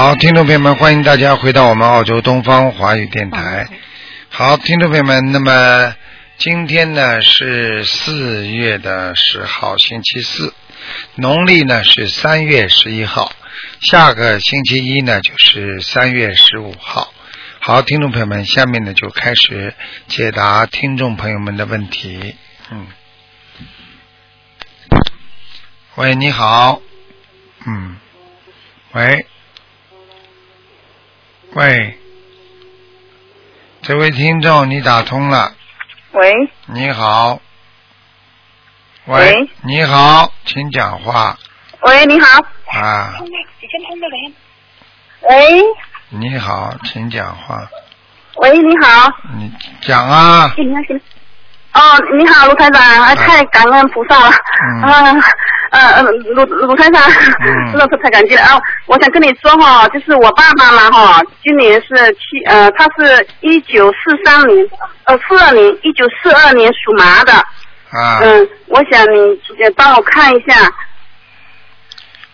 好，听众朋友们，欢迎大家回到我们澳洲东方华语电台。好，听众朋友们，那么今天呢是四月的十号，星期四，农历呢是三月十一号，下个星期一呢就是三月十五号。好，听众朋友们，下面呢就开始解答听众朋友们的问题。嗯，喂，你好，嗯，喂，喂，这位听众，你打通了，喂，你好，喂，喂。你好，请讲话。喂，你好。啊，喂，你好，请讲话，喂，你好。你讲啊。哦，你好，卢台长，啊，太感恩菩萨了。嗯啊，呃呃，卢卢台长，嗯真的是太感激了啊！我想跟你说哈，就是我爸爸嘛哈，今年是七呃，他是一九四三年呃四二年一九四二年属马的，啊，嗯，我想你呃帮我看一下，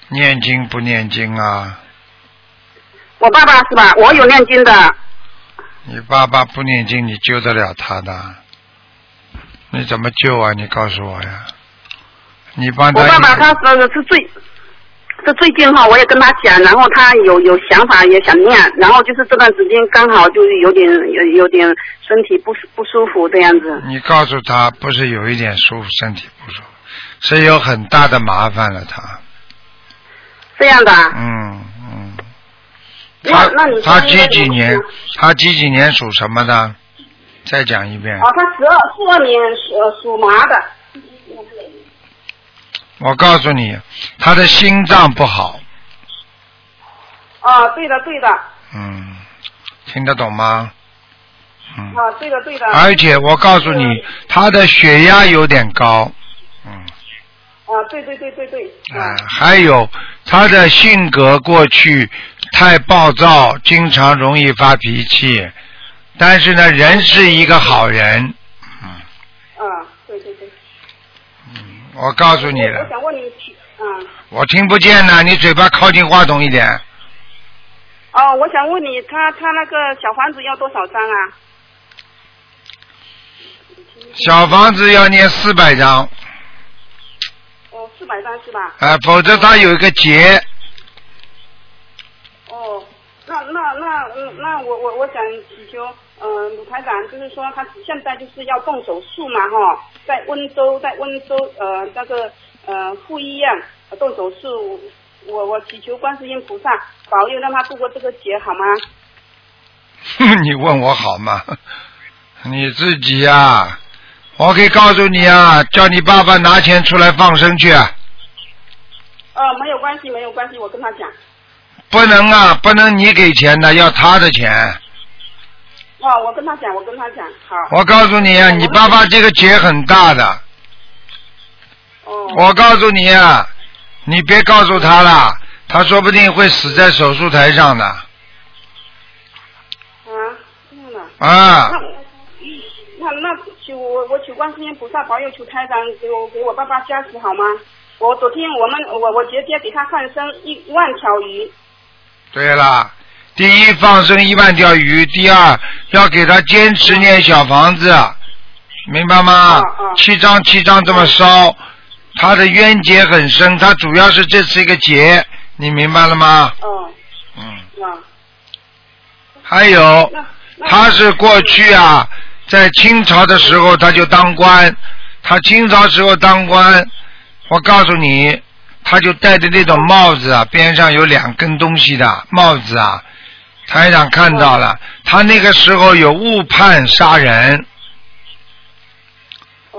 念经不念经啊？我爸爸是吧？我有念经的，你爸爸不念经，你救得了他的？你怎么救啊？你告诉我呀！你帮他我爸爸他是是最，这最近哈，我也跟他讲，然后他有有想法也想念，然后就是这段时间刚好就是有点有有点身体不舒不舒服这样子。你告诉他，不是有一点舒服，身体不舒服，是有很大的麻烦了。他，这样的啊，嗯嗯。那那你他几几年？他几几年属什么的？再讲一遍。啊，他十二十二年属呃属马的。我告诉你，他的心脏不好。啊，对的对的，嗯，听得懂吗？嗯。啊对的对的。而且我告诉你，他的血压有点高，嗯，啊对对对对对。啊，还有他的性格过去太暴躁，经常容易发脾气，但是呢，人是一个好人，嗯，啊对对对。嗯我告诉你了。我，想问你，嗯我听不见呢，你嘴巴靠近话筒一点，哦，我想问你，他他那个小房子要多少张啊？小房子要念四百张，哦，四百张是吧？啊，否则他有一个结，哦，那那那嗯，那我我我想祈求，呃，鲁台长就是说他现在就是要动手术嘛哈，在温州在温州呃那个呃副医院呃动手术，我我祈求观世音菩萨保佑让他度过这个劫好吗？你问我好吗？你自己呀、我可以告诉你啊，叫你爸爸拿钱出来放生去，啊呃，没有关系没有关系，我跟他讲。不能啊，不能你给钱的，要他的钱。哦，我跟他讲，我跟他讲，好。我告诉你啊，你爸爸这个劫很大的，哦。我告诉你啊，你别告诉他了，他说不定会死在手术台上的啊，这样的。啊。那那求我我求观世音菩萨保佑求台长给我给我爸爸加持好吗？我昨天我们我我姐姐给他放生一一万条鱼，对了，第一放生一万条鱼，第二要给他坚持念小房子，明白吗？七张七张这么烧，他的冤结很深，他主要是这次一个结，你明白了吗？嗯，嗯，啊，还有，他是过去啊，在清朝的时候他就当官，他清朝时候当官，我告诉你，他就戴着那种帽子啊，边上有两根东西的帽子啊，台长看到了，他那个时候有误判杀人，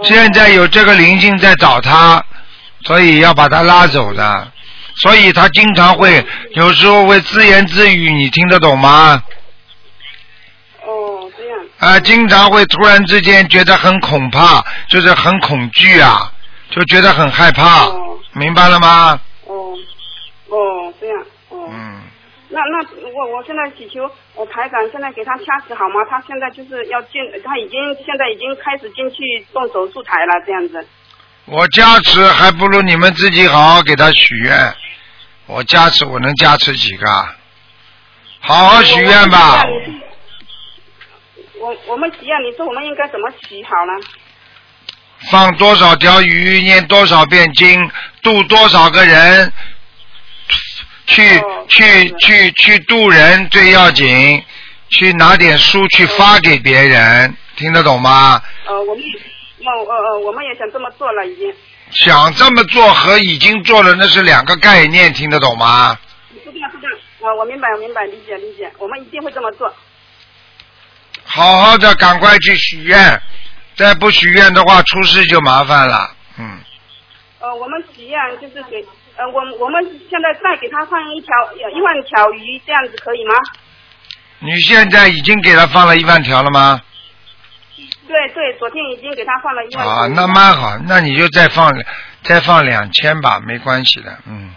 现在有这个灵性在找他，所以要把他拉走的，所以他经常会有时候会自言自语，你听得懂吗？哦，这样。啊，经常会突然之间觉得很恐怕，就是很恐惧啊，就觉得很害怕，明白了吗？哦，哦，这样，哦。嗯。那那我我现在祈求我排长现在给他掐死好吗？他现在就是要进，他已经现在已经开始进去动手术台了，这样子。我加持还不如你们自己好好给他许愿。我加持，我能加持几个啊？好好许愿吧。我我们许愿，你说我们应该怎么许好呢？放多少条鱼，念多少遍经，度多少个人，去、哦去去去渡人最要紧，去拿点书去发给别人，听得懂吗？呃，我们呃呃呃，我们也想这么做了，已经。想这么做和已经做了那是两个概念，听得懂吗？是这样是这样。呃，我明白，我明白，理解理解，我们一定会这么做。好好的，赶快去许愿，再不许愿的话，出事就麻烦了。嗯，呃，我们许愿就是给呃，我我们现在再给他放一条呃一万条鱼，这样子可以吗？你现在已经给他放了一万条了吗？对对，昨天已经给他放了一万条啊，那蛮好，那你就再放再放两千吧，没关系的，嗯。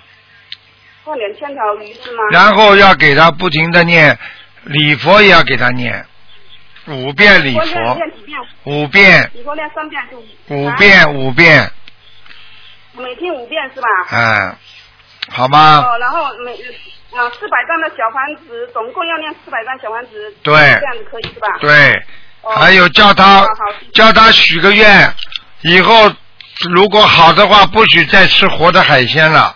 放两千条鱼是吗？然后要给他不停的念礼佛，也要给他念五遍礼佛，五遍？五遍，你说念三遍就啊五遍，五遍，每天五遍是吧？嗯，好吗？哦，然后每啊四百张的小房子，总共要念四百张小房子，对这样子可以是吧？对，哦还有叫他叫他许个愿，以后如果好的话，不许再吃活的海鲜了。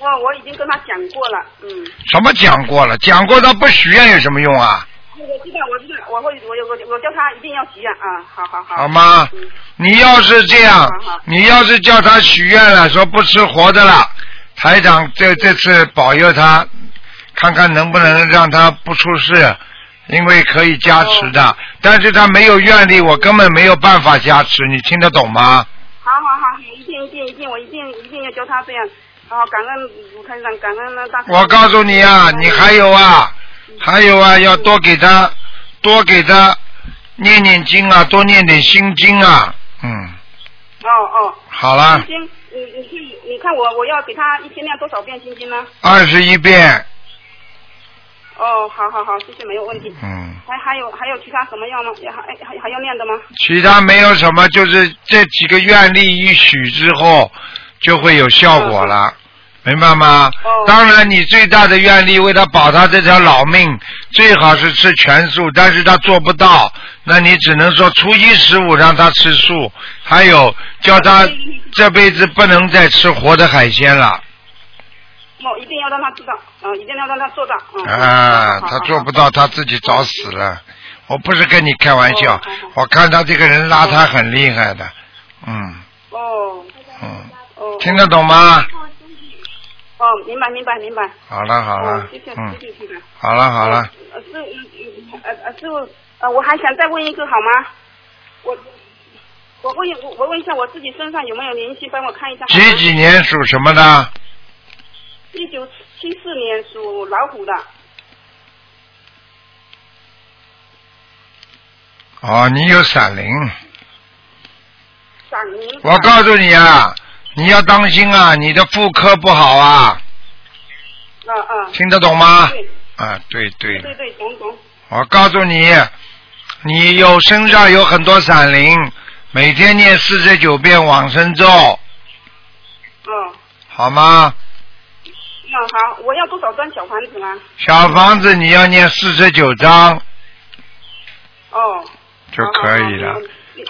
哦，我已经跟他讲过了，嗯，什么讲过了？讲过他不许愿有什么用啊？我知道，我知道，我会，我我我叫他一定要许愿啊，好好好。好吗嗯？你要是这样好好，你要是叫他许愿了，说不吃活的了，台长这这次保佑他，看看能不能让他不出事，因为可以加持的。但是他没有愿力，我根本没有办法加持，你听得懂吗？好好好，一定一定一定，我一定一定要叫他这样。好，感恩卢台长，感恩那大。我告诉你啊，你还有啊，还有啊，要多给他，多给他念念经啊，多念点心经啊，嗯，哦哦，好啦心，经，你你去你看我我要给他一天念多少遍心经呢？二十一遍，哦，好好好，谢谢，没有问题。嗯。还还有还有其他什么要吗？还还还还要念的吗？其他没有什么，就是这几个愿力一许之后，就会有效果了，明白吗？哦当然，你最大的愿力为他保他这条老命，最好是吃全素，但是他做不到，那你只能说初一十五让他吃素，还有叫他这辈子不能再吃活的海鲜了。哦，一定要让他知道，嗯、一定要让他做到。嗯、啊，他做不。到，他自己找死了。我不是跟你开玩笑我看他这个人邋遢很厉害的，嗯哦嗯。哦。听得懂吗？哦，明白明白明白。好了好了哦，谢谢，嗯谢，谢。好了好了，呃，师傅呃呃师傅呃，我还想再问一个好吗？我我问我我问一下我自己身上有没有灵性，帮我看一下。几几年属什么的？一九七四年属老虎的。哦，你有闪灵，闪灵。我告诉你啊，你要当心啊，你的妇科不好啊，啊啊。听得懂吗？对啊，对对，对对，懂懂。我告诉你，你有身上有很多闪灵，每天念四十九遍往生咒，嗯，好吗？那好，我要多少张小房子呢？小房子你要念四十九张哦。就可以了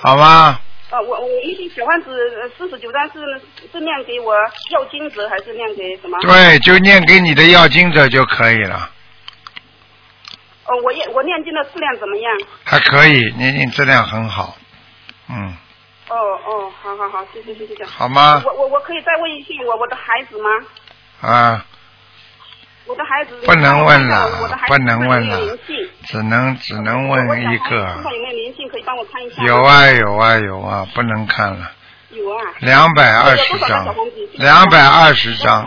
好吗？呃，我我一些小房子四十九张是是念给我要金者还是念给什么？对，就念给你的要金者就可以了，哦，我念我念经的质量怎么样？还可以，念经质量很好，嗯，哦哦，好好好，谢谢谢谢。好吗？我我我可以再问一句我我的孩子吗？啊，我的孩子不能问了不能问了只能只能问一个有没有灵性？可以帮我看一下？有啊有啊有啊，不能看了，有啊。两百二十张，两百二十张，。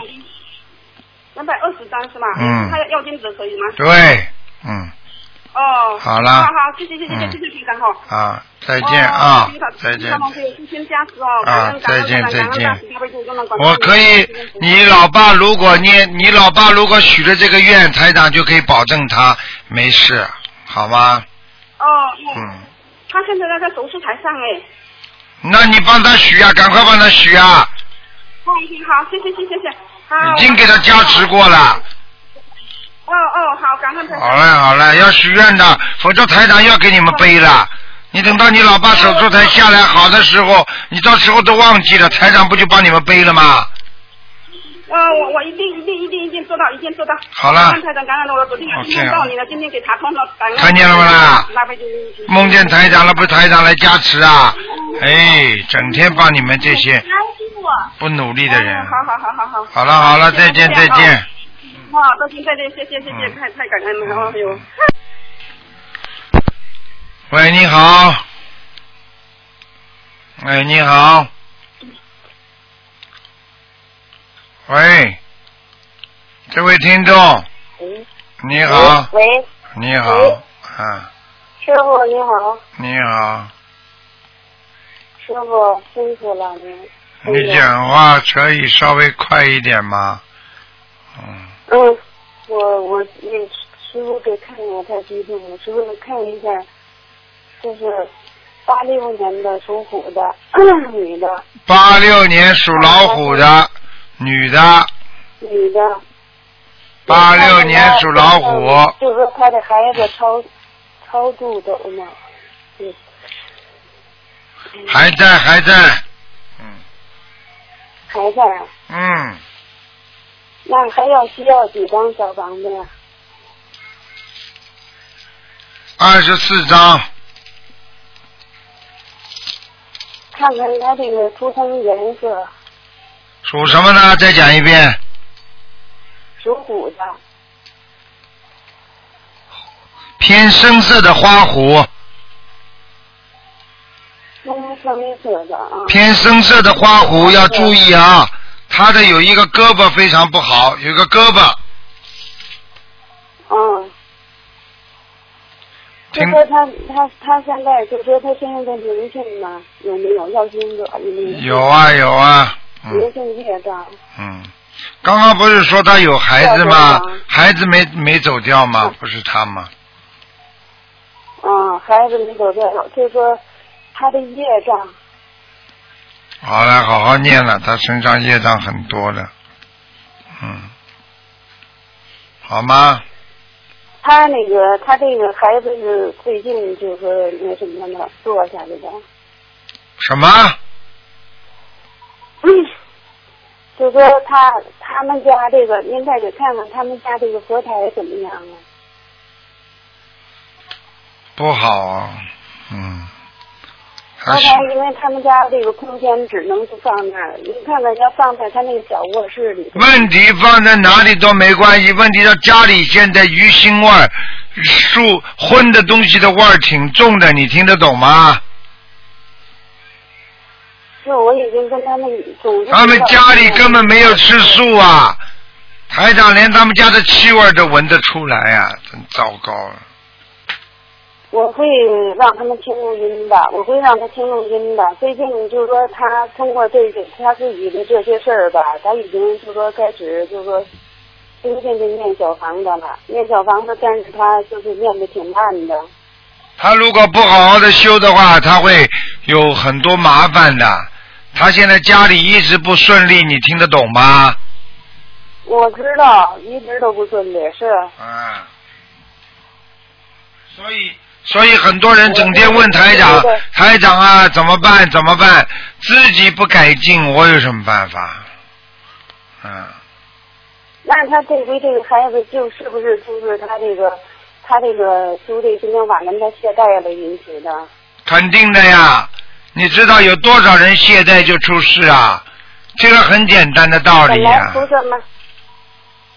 两百二十张是吗？嗯他要要金子可以吗？对，嗯，哦。好了好好，谢谢谢谢谢谢谢局长哈。啊，再见啊哦，再见。啊再见再见我可以，你老爸如果念，你老爸如果许了这个愿，台长就可以保证他没事，好吗？哦，嗯。嗯，他现在在手术台上哎。那你帮他许啊，赶快帮他许啊，哦，好，谢谢谢谢谢谢。好。已经给他加持过了。哦哦哦，好，感恩台长。好嘞好嘞，要许愿的，否则台长要给你们背了。你等到你老爸手术台下来好的时候，你到时候都忘记了，台长不就帮你们背了吗？呃，我我一定一定一定一定做到，一定做到。好了感恩台长，感恩了，我昨天已经梦到你了，今天给打通了，感恩。看见了吗啦梦见台长了，不是台长来加持啊？哎，整天帮你们这些不努力的人。好好好好好。好了好了，再见再见。好，再见再见，谢谢谢谢，太太感恩了，哎呦。喂，你好。喂，你好。喂，这位听众，喂你好，喂，你好喂，啊，师傅你好，你好，师傅辛苦了您。你讲话可以稍微快一点吗？嗯，嗯，我我你师傅给看我太激动了，师傅能看一下，就是八六年的属虎的 女的，八六年属老虎的女的，女的。八六年属老虎，就是说她的孩子超超度走吗？嗯。还在还在，嗯还在啊？嗯，那还要需要几张小房子呀？二十四张，看看它这个出生颜色，属什么呢？再讲一遍，属虎的。偏深色的花虎，深深色的啊。偏深色的花虎要注意啊，他的有一个胳膊非常不好，有一个胳膊，嗯。就听说他他他现在就说他身上的灵性呢有没有要经者有没有？有啊有啊，嗯灵性业障。嗯，刚刚不是说他有孩子吗？孩子没没走掉吗？不是他吗？嗯，孩子没走掉，就说他的业障。好了，好好念了，他身上业障很多的，嗯，好吗？他那个他这个孩子是最近就说那什么呢，坐下来的。什么？嗯。就说他他们家这个，您再给看看他们家这个佛台怎么样啊？不好啊，嗯，他是佛台，因为他们家这个空间只能不放那儿，你看看要放在他那个小卧室里。问题放在哪里都没关系，问题是家里现在鱼腥味儿、素荤的东西的味儿挺重的，你听得懂吗？是，我已经跟他们总。他们家里根本没有吃素啊，台长连他们家的气味都闻得出来啊、真糟糕了。我会让他们听录音的，我会让他听录音的。最近就是说，他通过这个他自己的这些事儿吧，他已经就是说开始就是说，逐渐的念小房子了，念小房子，但是他就是念的挺慢的。他如果不好好的修的话，他会有很多麻烦的。他现在家里一直不顺利，你听得懂吗？我知道，一直都不顺利，是。啊，所以所以很多人整天问台长台长啊，怎么办？怎么办？自己不改进，我有什么办法？嗯，那他这回这个孩子就是不是就是他这个他这个修这今天晚上他懈怠了引起的？肯定的呀。你知道有多少人懈怠就出事啊？这个很简单的道本来理呀、菩萨妈，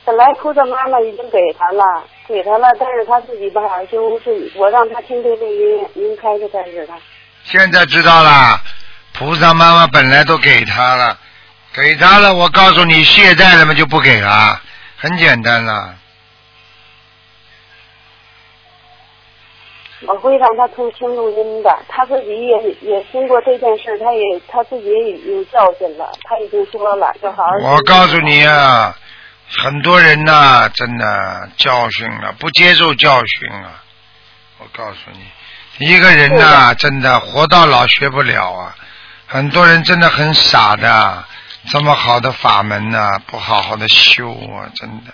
本来菩萨妈妈已经给他了，给他了，但是他自己不好好修，是我让他听这个音，您开的才是他。现在知道了，菩萨妈妈本来都给他了，给他了，我告诉你，懈怠了嘛就不给了，很简单了。我会让他听听录音的，他自己也也经过这件事，他也他自己也有教训了，他已经说了，就好好。我告诉你啊，很多人呐、真的教训了，不接受教训啊。我告诉你，一个人呐、真的活到老学不了啊。很多人真的很傻的，这么好的法门呐、不好好的修啊，真的。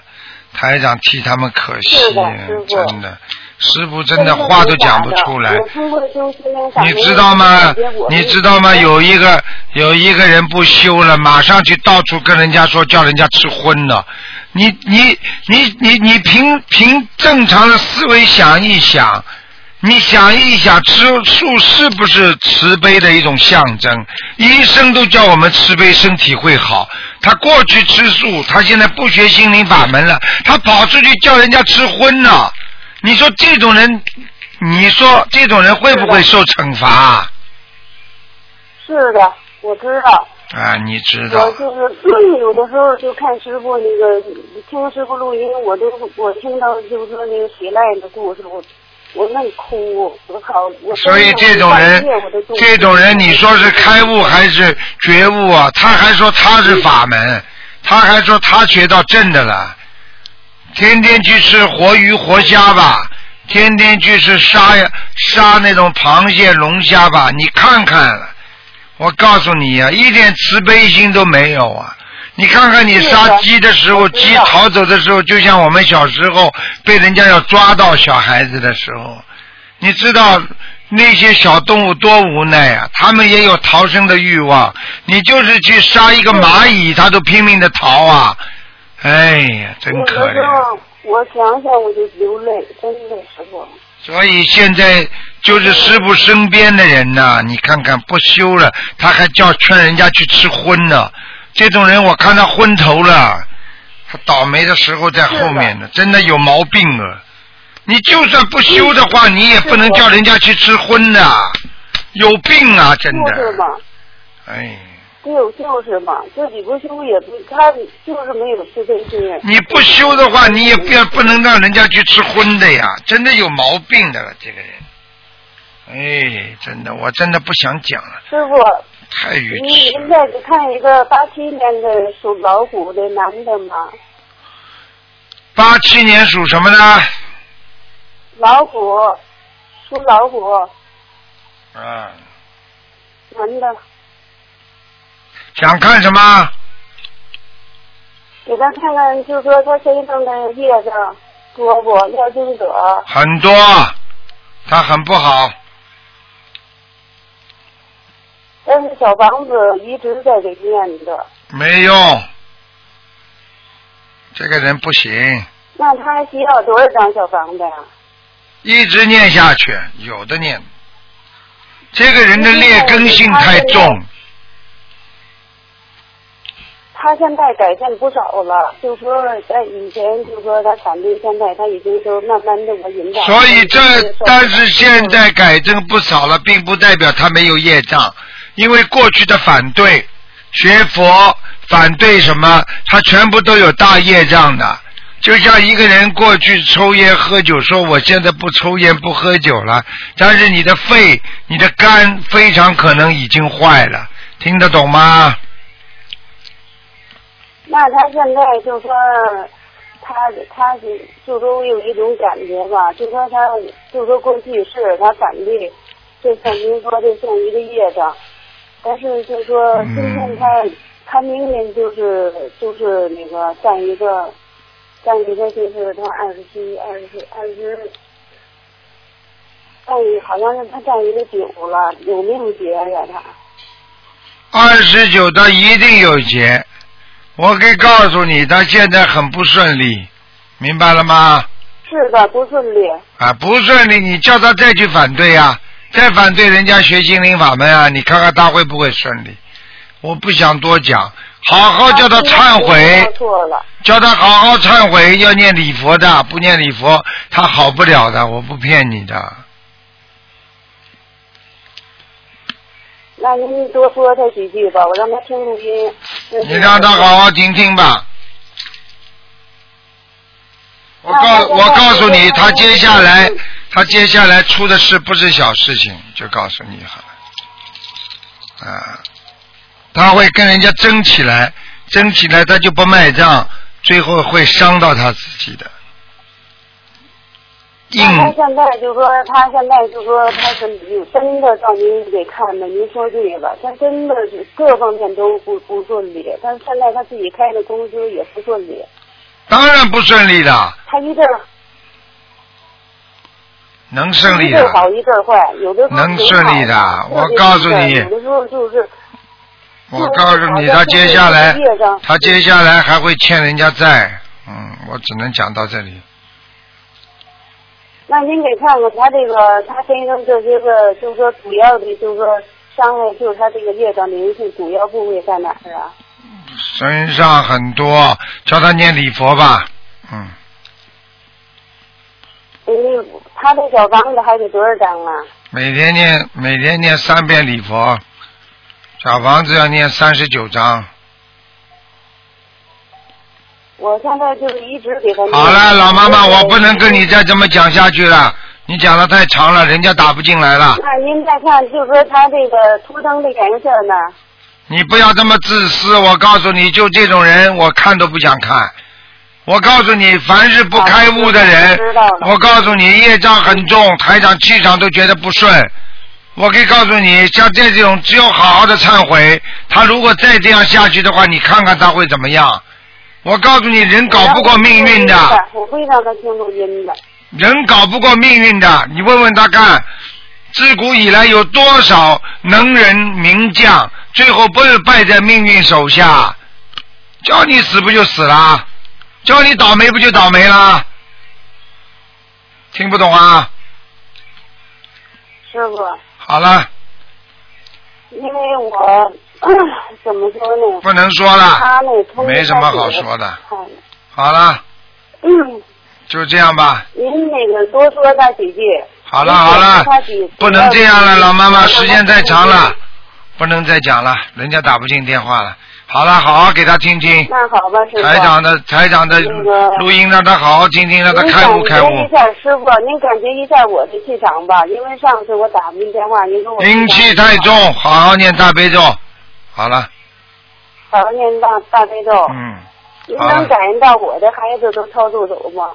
台长替他们可惜是的师，傅真的，师傅真的话都讲不出来。你知道吗？你知道吗？有一个有一个人不修了，马上去到处跟人家说，叫人家吃荤了。你你你你你凭凭正常的思维想一想，你想一想，吃素是不是慈悲的一种象征？医生都叫我们慈悲，身体会好。他过去吃素，他现在不学心灵法门了，他跑出去叫人家吃荤了。你说这种人，你说这种人会不会受惩罚？是的，我知道。啊，你知道我？就是嗯有的时候就看师傅那个听师傅录音，我都我听到就是说那个喜赖的故事，我我那哭，我靠！我所以这种人，这种人，你说是开悟还是觉悟啊？他还说他是法门，他还说他学到正的了，天天去吃活鱼活虾吧，天天去吃杀呀杀那种螃蟹龙虾吧，你看看，我告诉你呀、一点慈悲心都没有啊！你看看你杀鸡的时候，鸡逃走的时候，就像我们小时候被人家要抓到小孩子的时候，你知道那些小动物多无奈啊！他们也有逃生的欲望。你就是去杀一个蚂蚁，它都拼命的逃啊！哎呀，真可怜。我想想我就流泪，真的师傅。所以现在就是师傅身边的人呐、你看看不修了，他还叫劝人家去吃荤呢。这种人我看他昏头了，他倒霉的时候在后面呢，真的有毛病啊！你就算不修的话，你也不能叫人家去吃荤的，有病啊！真的，哎，就就是嘛，自己不修也不，他就是没有慈悲心。你不修的话，你也不要不能让人家去吃荤的呀，真的有毛病的，这个人。哎，真的，我真的不想讲了，师傅，太愚了。您再去看一个八七年的属老虎的男的嘛，八七年属什么呢？老虎，属老虎，啊，男的，想看什么？给他看看，就是说他身上的叶子多不要经者，很多，他很不好。但是小房子一直在给念着，没用，这个人不行，那他需要多少张小房子呀？一直念下去，有的念。这个人的劣根性太重，他现在改善不少了，就说在以前就说他反对，现在他已经都慢慢的我引导。所以这但是现在改正不少了，并不代表他没有业障，因为过去的反对学佛、反对什么，他全部都有大业障的。就像一个人过去抽烟喝酒，说我现在不抽烟不喝酒了，但是你的肺、你的肝非常可能已经坏了，听得懂吗？那他现在就说他他是就说我有一种感觉吧，就说他就说过去是他反对，就像您说的像一个业障，但是就说嗯今天他、他明年就是就是那个占一个占一个就是他二十七二十二十。占一好像是他占一个九了，有没有结呀他？二十九他一定有劫，我可以告诉你，他现在很不顺利，明白了吗？是的，不顺利。啊，不顺利，你叫他再去反对啊，再反对人家学心灵法门啊，你看看他会不会顺利？我不想多讲，好好叫他忏悔，错了。叫他好好忏悔，要念礼佛的，不念礼佛他好不了的，我不骗你的。那您多说他几句吧，我让他听录音。你让他好好听听吧。我告我告诉你，他接下来他接下来出的事不是小事情，就告诉你好了。啊，他会跟人家争起来，争起来他就不卖账，最后会伤到他自己的。他现在就说，他现在就说他是有真的让您给看的，您说对了，他真的是各方面都不不顺利。他现在他自己开的公司也不顺利。当然不顺利的，他一阵儿能顺利的。一阵儿好一阵儿坏，有的时候能挺顺利的我告诉你有的时候就是我告诉你，他接下来他接下来还会欠人家债。嗯，我只能讲到这里。那您给看看他这个他身上这些个，就是说主要的，就是说伤害，就是他这个业障灵性主要部位在哪儿啊？身上很多，叫他念礼佛吧。嗯，嗯，他的小房子还得多少张啊？每天念每天念三遍礼佛，小房子要念三十九章。我现在就是一直给他。好了，老妈妈，我不能跟你再这么讲下去了，你讲的太长了，人家打不进来了。那您再看，就是说他这个图腾的颜色呢？你不要这么自私，我告诉你，就这种人，我看都不想看。我告诉你，凡是不开悟的人我告诉你，业障很重，台长气场都觉得不顺。我可以告诉你，像这种只有好好的忏悔，他如果再这样下去的话，你看看他会怎么样？我告诉你，人搞不过命运的，我会让他听录音的。人搞不过命运的，你问问他看，自古以来有多少能人名将，最后不是败在命运手下？叫你死不就死了？叫你倒霉不就倒霉了？听不懂啊？师傅，好了，因为我 怎么说呢？不能说了，没什么好说的。看好了，嗯，就这样吧。您那个多说他几句。好了好了，不能这样了，老妈妈，时间太长了，不能再讲了，人家打不进电话了。好了，好好给他听听。那好吧，师傅。台长的台长的录音，让他好好听听，让他开悟开悟感。觉一下，师傅，您感觉一下我的气场吧，因为上次我打不进电话，您跟我阴气太重，好好念大悲咒。好了，好好念大大悲咒。嗯，您能感应到我的孩子都超度走吗？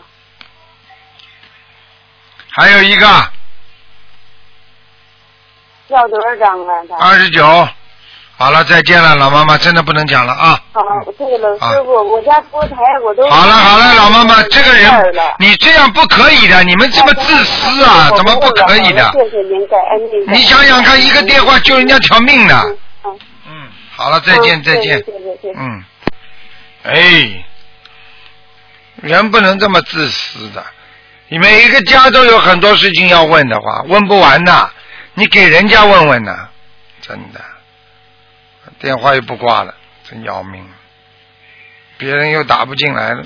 还有一个要多少张啊？他。二十九。好了，再见了，老妈妈，真的不能讲了啊。好，对了，啊师傅，我家佛台我都。好了好了，老妈妈，这个人你这样不可以的，你们这么自私啊，怎么不可以的？谢谢您，感恩您。你想想看，一个电话救人家条命呢。好了，再见嗯再见。谢谢谢谢谢谢嗯，哎，人不能这么自私的。你每一个家都有很多事情要问的话，问不完的。你给人家问问呢，真的，电话又不挂了，真要命。别人又打不进来了。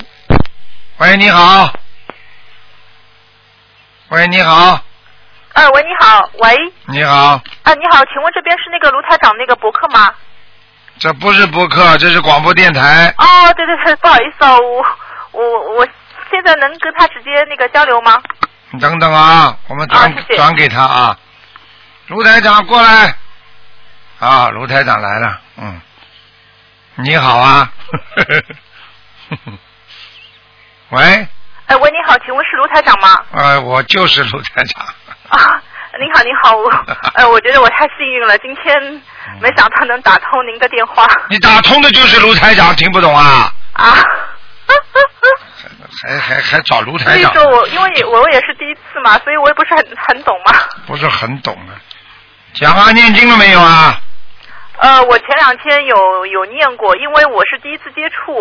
喂，你好。喂，你好，哎，喂，你好，喂，你好，啊，你好，请问这边是那个卢台长那个博客吗？这不是博客，这是广播电台。哦，对对对，不好意思啊，我我我现在能跟他直接那个交流吗？你等等啊，我们转、转给他啊。卢台长过来。啊，卢台长来了，嗯，你好啊。喂，哎，喂，你好，请问是卢台长吗？呃，我就是卢台长。啊，你好，你好，我 呃，我觉得我太幸运了，今天没想到能打通您的电话 你打通的就是卢台长，听不懂啊？啊。还还还找卢台长，以说我因为我也是第一次嘛，所以我也不是很很懂嘛。不是很懂啊。讲啊，念经了没有啊？呃，我前两天有有念过，因为我是第一次接触，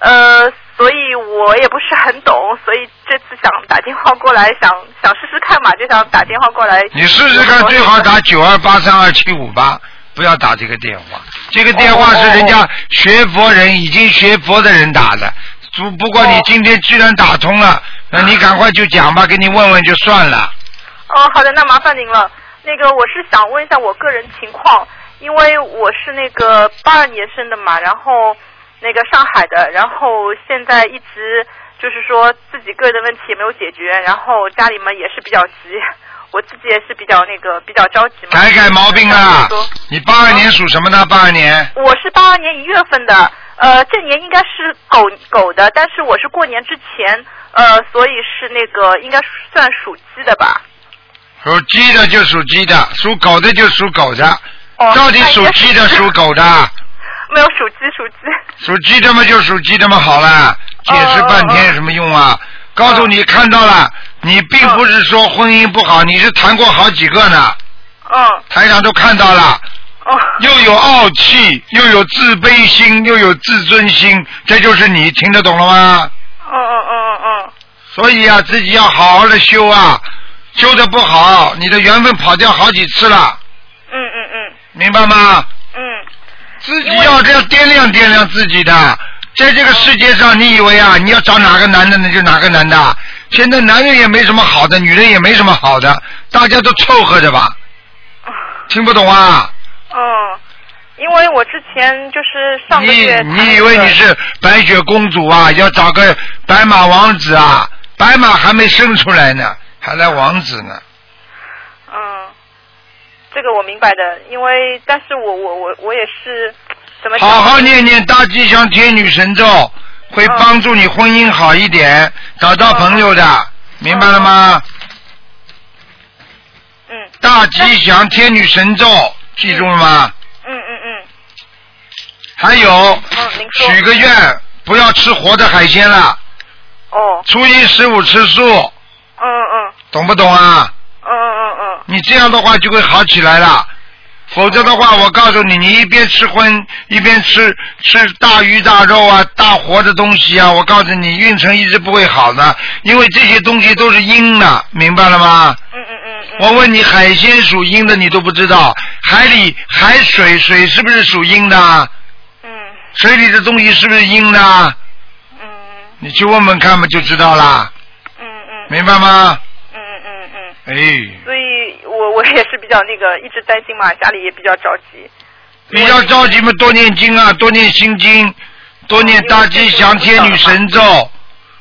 呃，所以我也不是很懂，所以这次想打电话过来，想想试试看嘛，就想打电话过来。你试试看，最好打九二八三二七五八，不要打这个电话。这个电话是人家学佛人已经学佛的人打的。不不过你今天居然打通了，那你赶快就讲吧，给你问问就算了。哦，好的，那麻烦您了。那个我是想问一下我个人情况，因为我是那个八二年生的嘛，然后那个上海的，然后现在一直就是说自己个人的问题也没有解决，然后家里面也是比较急，我自己也是比较那个比较着急嘛。改改毛病啊！你八二年属什么呢？八二年我是八二年一月份的，呃，这年应该是狗狗的，但是我是过年之前，呃，所以是那个应该算属鸡的吧？属鸡的就属鸡的，属狗的就属狗的。哦，到底属鸡的属狗的？没有属鸡属鸡。属鸡的嘛就属鸡的嘛好了，解释半天有什么用啊？告诉你看到了，你并不是说婚姻不好，你是谈过好几个呢，嗯台长都看到了。哦又有傲气，又有自卑心，又有自尊心，这就是你听得懂了吗？哦哦哦哦哦所以啊，自己要好好的修啊，修的不好，你的缘分跑掉好几次了，嗯嗯嗯明白吗？嗯自己要这样掂量掂量自己的，在这个世界上，你以为啊，你要找哪个男的那就哪个男的，现在男人也没什么好的，女人也没什么好的，大家都凑合着吧，听不懂啊？嗯，因为我之前就是上个你月谈你以为你是白雪公主啊？要找个白马王子啊？白马还没生出来呢，还来王子呢？嗯，这个我明白的，因为但是我我我我也是怎么好好念念大吉祥天女神咒，会帮助你婚姻好一点，找到朋友的，明白了吗？嗯大吉祥天女神咒，记住了吗？嗯嗯嗯还有，嗯，许个愿，不要吃活的海鲜了，哦，初一十五吃素，嗯嗯懂不懂啊？嗯嗯嗯嗯你这样的话就会好起来了。否则的话，我告诉你，你一边吃荤，一边吃吃大鱼大肉啊、大活的东西啊，我告诉你，运程一直不会好的，因为这些东西都是阴的，明白了吗？嗯嗯嗯嗯，我问你，海鲜属阴的，你都不知道，海里海水水是不是属阴的？嗯水里的东西是不是阴的？嗯你去问问看嘛，就知道啦，嗯嗯明白吗？哎，所以我我也是比较那个，一直担心嘛，家里也比较着急。比较着急嘛，多念经啊，多念心经，多念大吉祥天女神咒。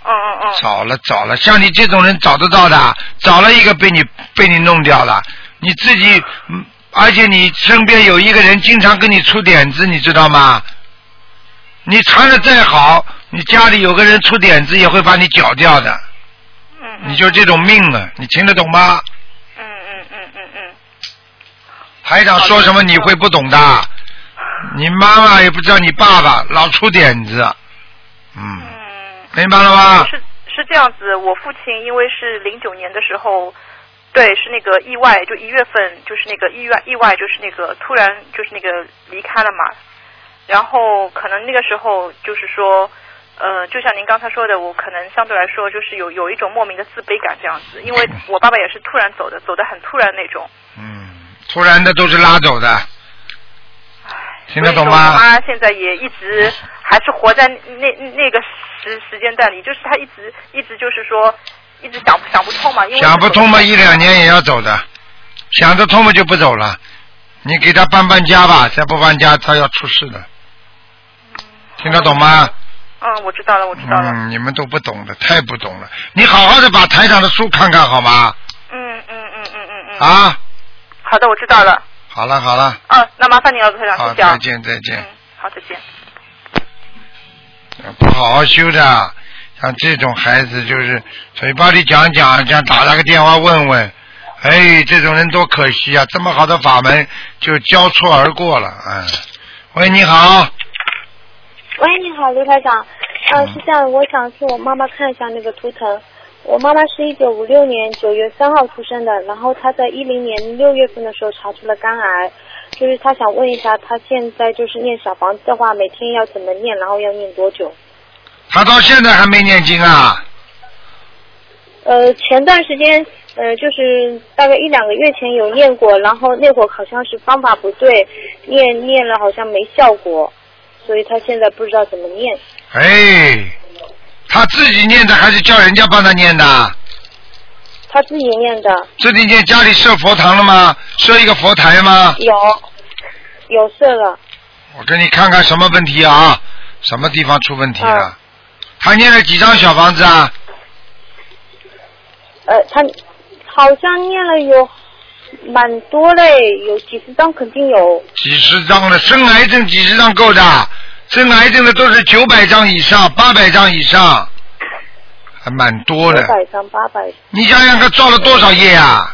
嗯嗯嗯找了找了，像你这种人找得到的，找了一个被你被你弄掉了，你自己，嗯而且你身边有一个人经常跟你出点子，你知道吗？你缠的再好，你家里有个人出点子也会把你搅掉的，你就这种命啊，你听得懂吗？嗯嗯嗯嗯嗯台长说什么你会不懂的，你妈妈也不知道你爸爸老出点子，嗯，嗯。明白了吗？是是这样子，我父亲因为是零九年的时候，对，是那个意外，就一月份，就是那个意外，意外就是那个突然就是那个离开了嘛。然后可能那个时候就是说，呃，就像您刚才说的，我可能相对来说就是有有一种莫名的自卑感这样子，因为我爸爸也是突然走的，走的很突然那种。嗯，突然的都是拉走的，听得懂吗我妈现在也一直还是活在那那个时时间段里，就是她一直一直就是说，一直想想不通嘛，因为想不通嘛，一两年也要走的，想得通嘛就不走了。你给他搬搬家吧，再不搬家他要出事的，听得懂吗？嗯，我知道了，我知道了。嗯，你们都不懂的，太不懂了。你好好的把台上的书看看好吗？嗯嗯嗯嗯嗯嗯。啊，好的，我知道了。好了好了，嗯，那麻烦你了，卢台长，好，谢谢啊。再见再见嗯。，好，再见。不好好修的，像这种孩子就是嘴巴里讲讲，想打了个电话问问，哎，这种人多可惜啊！这么好的法门就交错而过了，哎。喂，你好，喂，你好，刘台长。嗯、是这样，我想替我妈妈看一下那个图腾。我妈妈是一九五六年九月三号出生的，然后她在一零年六月份的时候查出了肝癌，就是她想问一下，她现在就是念小房子的话，每天要怎么念，然后要念多久？他到现在还没念经啊？呃，前段时间，呃，就是大概一两个月前有念过，然后那会儿好像是方法不对，念念了好像没效果，所以他现在不知道怎么念。哎，他自己念的还是叫人家帮他念的？他自己念的，自己念家里设佛堂了吗？设一个佛台吗？有，有设了。我给你看看什么问题啊？什么地方出问题了？嗯他念了几张小房子啊？呃，他好像念了有蛮多嘞，有几十张肯定有。几十张了，生癌症几十张够的，生癌症的都是九百张以上、八百张以上，还蛮多的。九百张、八百。你想想看，造了多少业啊？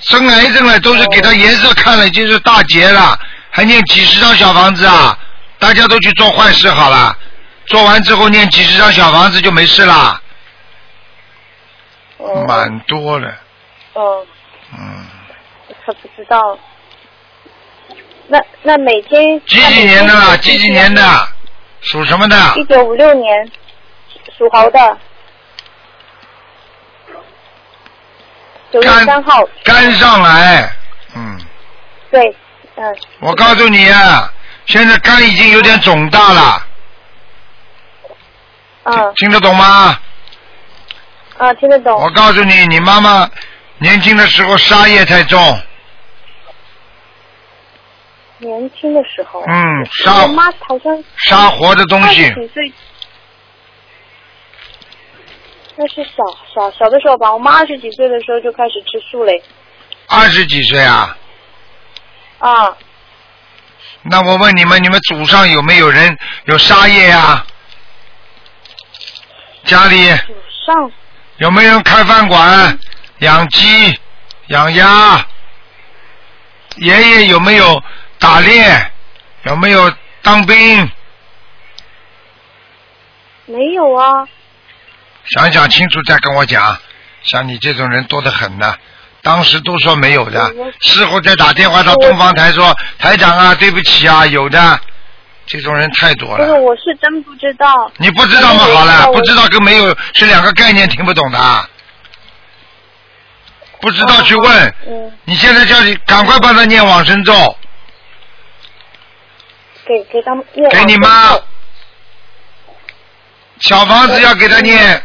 生癌症了，都是给他颜色看了，已经是大劫了，还念几十张小房子啊？大家都去做坏事好了，做完之后念几十张小房子就没事啦，嗯蛮多的，嗯，嗯，他不知道。那那每天几几年的啦？几几年的？？属什么的？一九五六年，属猴的。九月三号，肝上来，嗯，对，嗯，我告诉你啊，现在肝已经有点肿大了，嗯听得懂吗？啊，听得懂。我告诉你，你妈妈年轻的时候杀业太重，年轻的时候，嗯，杀我妈好像杀活的东西几岁，那是小小小的时候吧。我妈二十几岁的时候就开始吃素嘞。二十几岁啊。啊，那我问你们，你们祖上有没有人有杀业呀、家里祖上有没有人开饭馆、养鸡、养鸭？爷爷有没有打猎？有没有当兵？没有啊。想想清楚再跟我讲。像你这种人多得很呢，当时都说没有的，事后再打电话到东方台说台长啊，对不起啊，有的，这种人太多不是，了。我是真不知道。你不知道吗？好了，不知道跟没有是两个概念，听不懂的。不知道去问，嗯，你现在叫你赶快帮他念往生咒，给给他们念给你妈。小房子要给他念，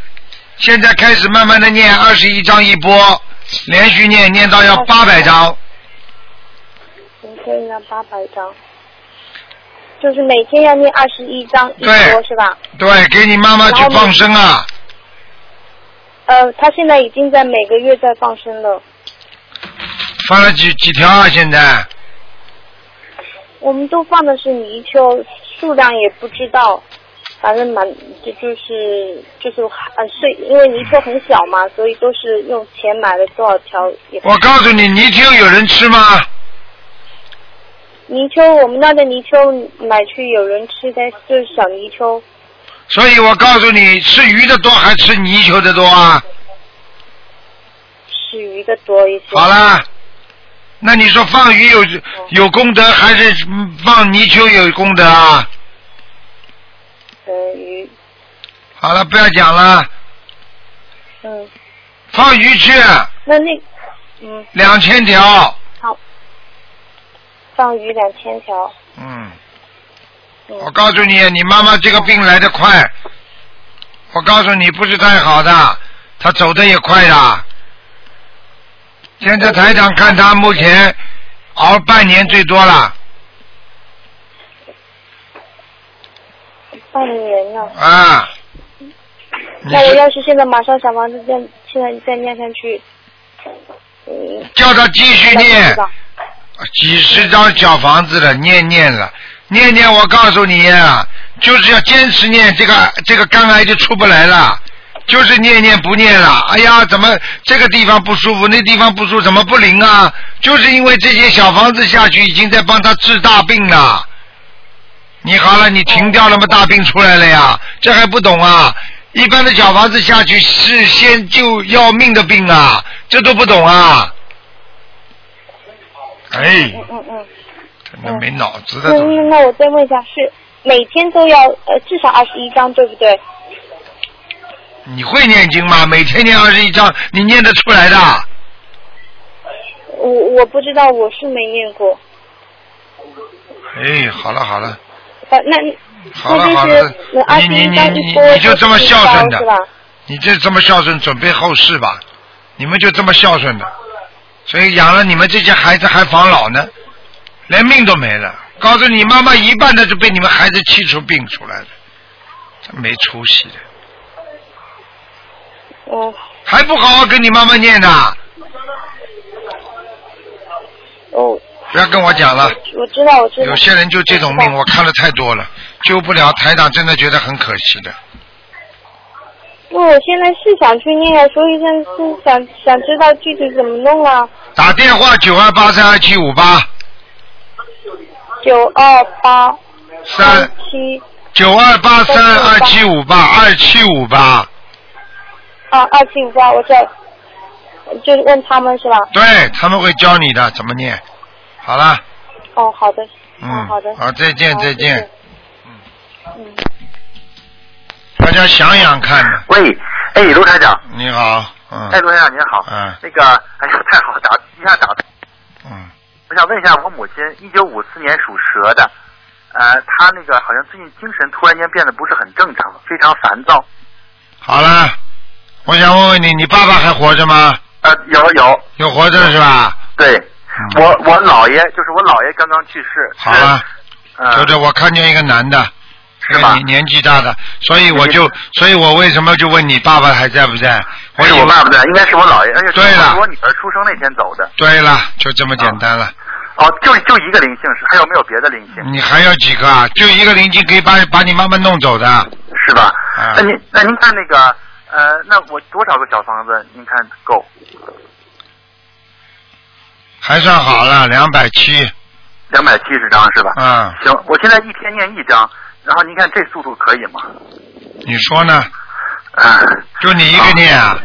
现在开始慢慢的念，二十一章一波，连续念念到要八百章，你可以念八百张，就是每天要念二十一张一对。波是吧？对，给你妈妈去放生啊，呃，他现在已经在每个月在放生了。放了几几条啊？现在我们都放的是泥鳅，数量也不知道，反正蛮就就是就是很碎，因为泥鳅很小嘛，所以都是用钱买了多少条也。我告诉你，泥鳅有人吃吗？泥鳅，我们那的泥鳅买去有人吃的，就是小泥鳅，所以我告诉你，吃鱼的多还吃泥鳅的多啊？吃鱼的多一些。好了，那你说放鱼有有功德，还是嗯放泥鳅有功德啊？好了，不要讲了，嗯，放鱼去。那那，嗯，两千条，好，放鱼两千条，嗯，嗯。我告诉你，你妈妈这个病来得快，我告诉你不是太好的，她走的也快的。现在台长看他目前熬半年最多了半年了。啊。那我要是现在马上小房子再现在再念上去，嗯，叫他继续念几十张小房子了，念念了，念念，我告诉你啊、就是要坚持念，这个这个肝癌就出不来了。就是念念不念了，哎呀，怎么这个地方不舒服，那地方不舒服，怎么不灵啊？就是因为这些小房子下去，已经在帮他治大病了。你好了，你停掉了吗？大病出来了呀，这还不懂啊？一般的小房子下去是先救要命的病啊，这都不懂啊？哎，嗯嗯嗯。真的没脑子的那那我再问一下，是每天都要呃至少二十一张，对不对？你会念经吗？每天念二十一章，你念得出来的？我我不知道，我是没念过。哎，好了好了，呃，那好了好了那二十你你你你就这么孝顺的？你就这么孝顺，准备后事吧。你们就这么孝顺的，所以养了你们这些孩子还防老呢，连命都没了。告诉你，妈妈一半的就被你们孩子气出病出来了，真没出息的，嗯，还不好好跟你妈妈念呢？哦，不要跟我讲了。我知道，我知道。有些人就这种命，我看了太多了，救不了。台长真的觉得很可惜的。不我现在是想去念，所以现在是想想知道具体怎么弄啊。打电话九二八三二七五八九二八三七九二八三二七五八二七五八，啊，二七五八，我知道，就是问他们是吧？对他们会教你的怎么念。好了，哦，好的，嗯哦，好的，好，再见再见。。谢谢嗯。大家想想看呢。喂，哎，卢台长，你好，嗯哎，卢台长您好，嗯那个，哎呀，太好，打一下打，嗯，我想问一下，我母亲一九五四年属蛇的，呃，她那个好像最近精神突然间变得不是很正常，非常烦躁，好了，我想问问你，你爸爸还活着吗？呃，有有，有活着是吧？对，嗯我我姥爷就是我姥爷刚刚去世，好了，呃，就是我看见一个男的，是吧年纪大的，所以我就，所以我为什么就问你爸爸还在不在？我我爸爸在，应该是我姥爷，而且是对了是我女儿出生那天走的。对了，就这么简单了。哦，就就一个灵性是，还有没有别的灵性？你还有几个啊？就一个灵性可以把把你妈妈弄走的。是吧？啊那您那您看那个呃，那我多少个小房子您看够？还算好了，两百七。两百七十张是吧？嗯，行，我现在一天念一张，然后您看这速度可以吗？你说呢？啊，就你一个念啊？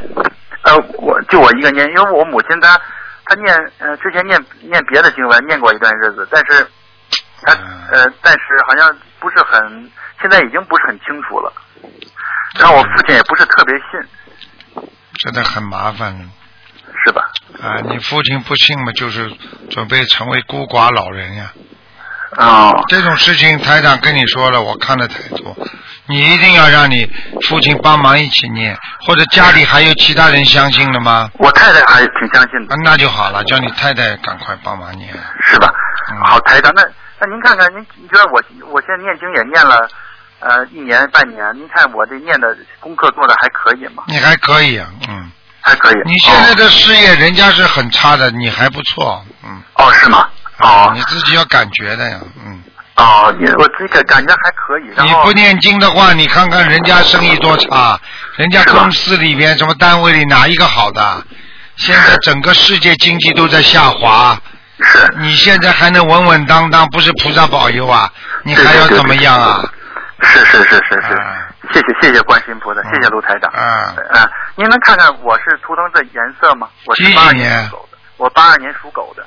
呃，我就我一个念，因为我母亲她她念呃之前念念别的经文念过一段日子，但是她嗯呃但是好像不是很，现在已经不是很清楚了。然后我父亲也不是特别信，真的很麻烦是吧？啊！你父亲不信嘛，就是准备成为孤寡老人呀。哦，这种事情台长跟你说了，我看的太多，你一定要让你父亲帮忙一起念，或者家里还有其他人相信的吗？我太太还挺相信的啊，，那就好了，叫你太太赶快帮忙念。是吧？嗯好，台长，那那您看看，您您觉得我我现在念经也念了呃一年半年，您看我这念的功课做的还可以吗？你还可以啊，嗯，还可以。你现在的事业人家是很差的，你还不错，嗯，哦哦是吗？哦你自己要感觉的呀，嗯。哦，你我自己感感觉还可以。你不念经的话，你看看人家生意多差，人家公司里边什么单位里哪一个好的？现在整个世界经济都在下滑，是你现在还能稳稳当当，不是菩萨保佑啊？你还要怎么样啊？是是是是是啊，谢谢谢谢观世音菩萨，谢谢卢台长。啊嗯，您能看看我是图腾的颜色吗？我是八二年属狗的，我八二年属狗的。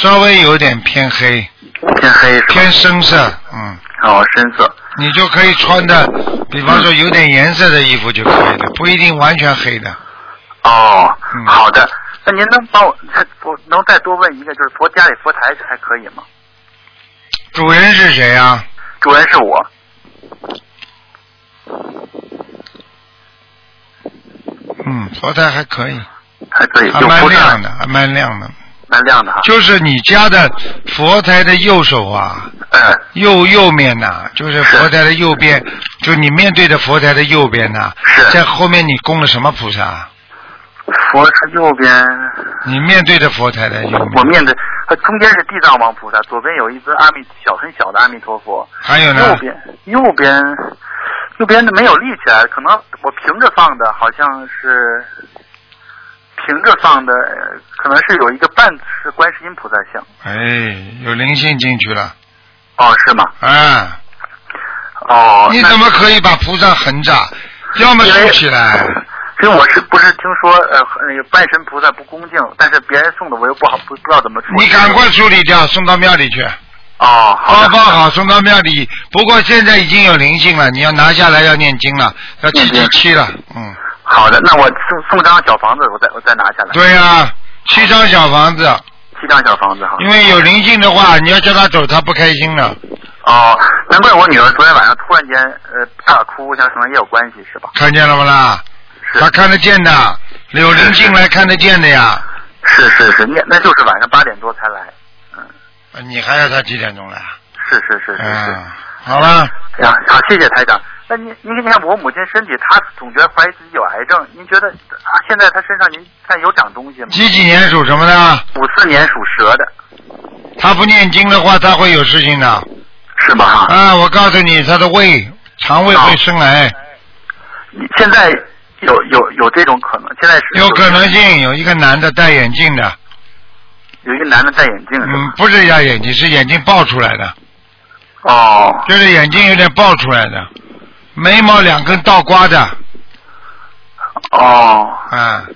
稍微有点偏黑，偏黑？偏深色，嗯，哦，深色。你就可以穿的，比方说有点颜色的衣服就可以了，不一定完全黑的。哦，嗯好的。那您能帮我，再我能再多问一个，就是佛家里佛台还可以吗？主人是谁啊？主人是我。嗯，佛台还可以，还可以，还蛮亮的，还蛮亮的。蛮亮的哈。就是你家的佛台的右手啊，嗯，右右面呐、就是佛台的右边，就你面对的佛台的右边呐、是在后面你供了什么菩萨？佛是右边，你面对着佛台的右面，我面对，它中间是地藏王菩萨，左边有一尊阿弥小很小的阿弥陀佛，还有呢右？边右边右边的没有立起来，可能我平着放的，好像是平着放的，呃可能是有一个半是观世音菩萨像。哎，有灵性进去了，哦，是吗？啊！哦，你怎么可以把菩萨横着？要么竖起来，因为我是不是听说呃那个半身菩萨不恭敬，但是别人送的我又不好不不知道怎么处理。你赶快处理掉，送到庙里去，哦，好的包包好送到庙里。不过现在已经有灵性了，你要拿下来要念经了，要七七七了，嗯，好的，那我送送张小房子，我再我再拿下来。对呀、七张小房子，七张小房子哈。因为有灵性的话，你要叫他走，他不开心的。哦，难怪我女儿昨天晚上突然间呃大哭，我想可能也有关系是吧？看见了不啦？是他看得见的，柳林进来看得见的呀。是是是，那那就是晚上八点多才来。嗯，你还要他几点钟来？是是是是是。嗯，好了，哎呀，好，谢谢台长。那您您看我母亲身体，她总觉得怀疑自己有癌症，您觉得啊，现在她身上您看有长东西吗？几几年属什么的？五四年属蛇的，他不念经的话，他会有事情的。是吧？啊，我告诉你，他的胃、肠胃会生癌，你现在有有有这种可能？现在是有可能性。有一个男的戴眼镜的，有一个男的戴眼镜？嗯，不是压眼睛，是眼睛爆出来的，哦就是眼睛有点爆出来的，眉毛两根倒刮的，哦，嗯，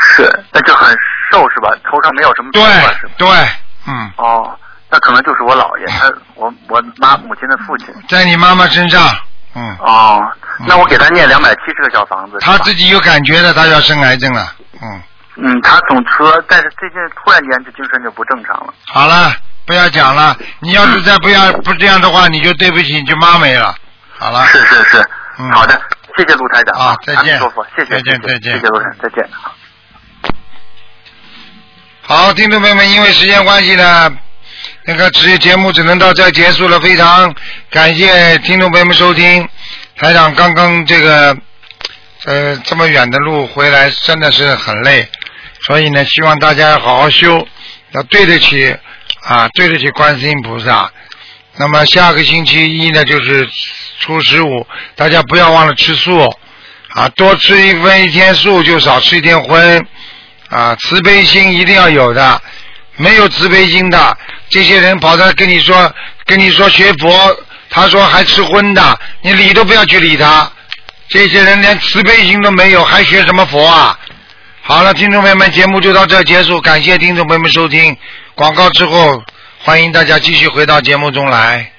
是，那就很瘦是吧？头上没有什么头对？对，嗯，哦，那可能就是我姥爷，他我我妈母亲的父亲。在你妈妈身上，嗯，哦，那我给他念两百七十个小房子。他自己有感觉的，他要生癌症了，嗯，嗯，他总说，但是最近突然间就精神就不正常了。好了，不要讲了，你要是再不要不这样的话，你就对不起，你就妈没了，好了，是是是，嗯好的，谢谢陆台长啊再见阿弥陀佛，谢谢，再见谢谢再见谢谢卢台长，再见。好，听众朋友们，因为时间关系呢，那个职业节目只能到这儿结束了。非常感谢听众朋友们收听。台长刚刚这个呃这么远的路回来，真的是很累，所以呢，希望大家要好好修，要对得起啊，对得起观世音菩萨。那么下个星期一呢，就是初十五，大家不要忘了吃素啊，多吃一分一天素，就少吃一天荤。啊，慈悲心一定要有的，没有慈悲心的，这些人跑到跟你说，跟你说学佛，他说还吃荤的，你理都不要去理他。这些人连慈悲心都没有，还学什么佛啊？好了，听众朋友们，节目就到这结束，感谢听众朋友们收听。广告之后，欢迎大家继续回到节目中来。